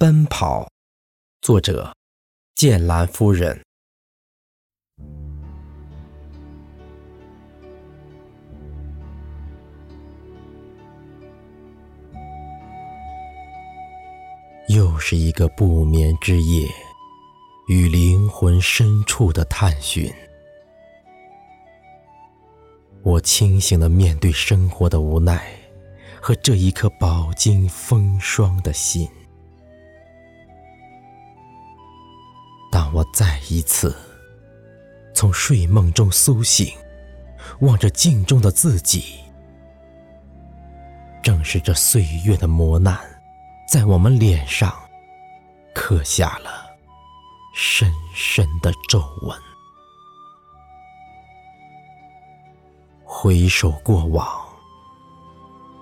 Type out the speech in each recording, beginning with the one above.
奔跑，作者：剑兰夫人。又是一个不眠之夜，与灵魂深处的探寻。我清醒的面对生活的无奈，和这一颗饱经风霜的心。我再一次从睡梦中苏醒，望着镜中的自己，正是这岁月的磨难，在我们脸上刻下了深深的皱纹。回首过往，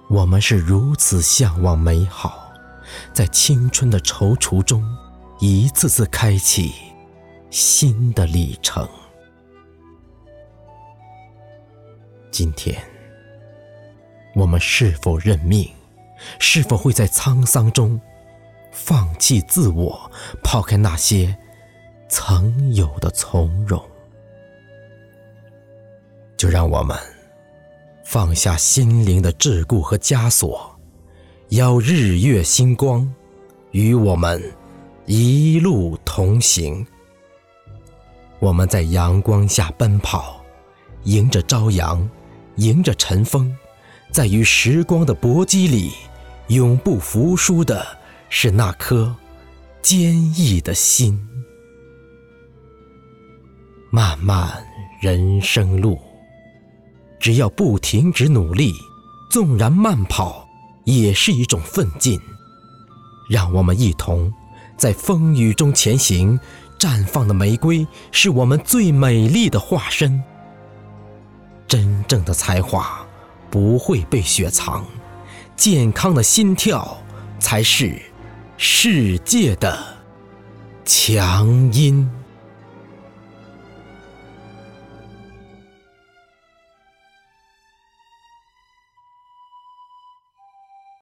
我们是如此向往美好，在青春的踌躇中，一次次开启新的里程。今天，我们是否认命？是否会在沧桑中放弃自我，抛开那些曾有的从容？就让我们。放下心灵的桎梏和枷锁，邀日月星光与我们一路同行。我们在阳光下奔跑，迎着朝阳，迎着晨风，在与时光的搏击里，永不服输的是那颗坚毅的心。漫漫人生路。只要不停止努力，纵然慢跑，也是一种奋进。让我们一同在风雨中前行。绽放的玫瑰是我们最美丽的化身。真正的才华不会被雪藏，健康的心跳才是世界的强音。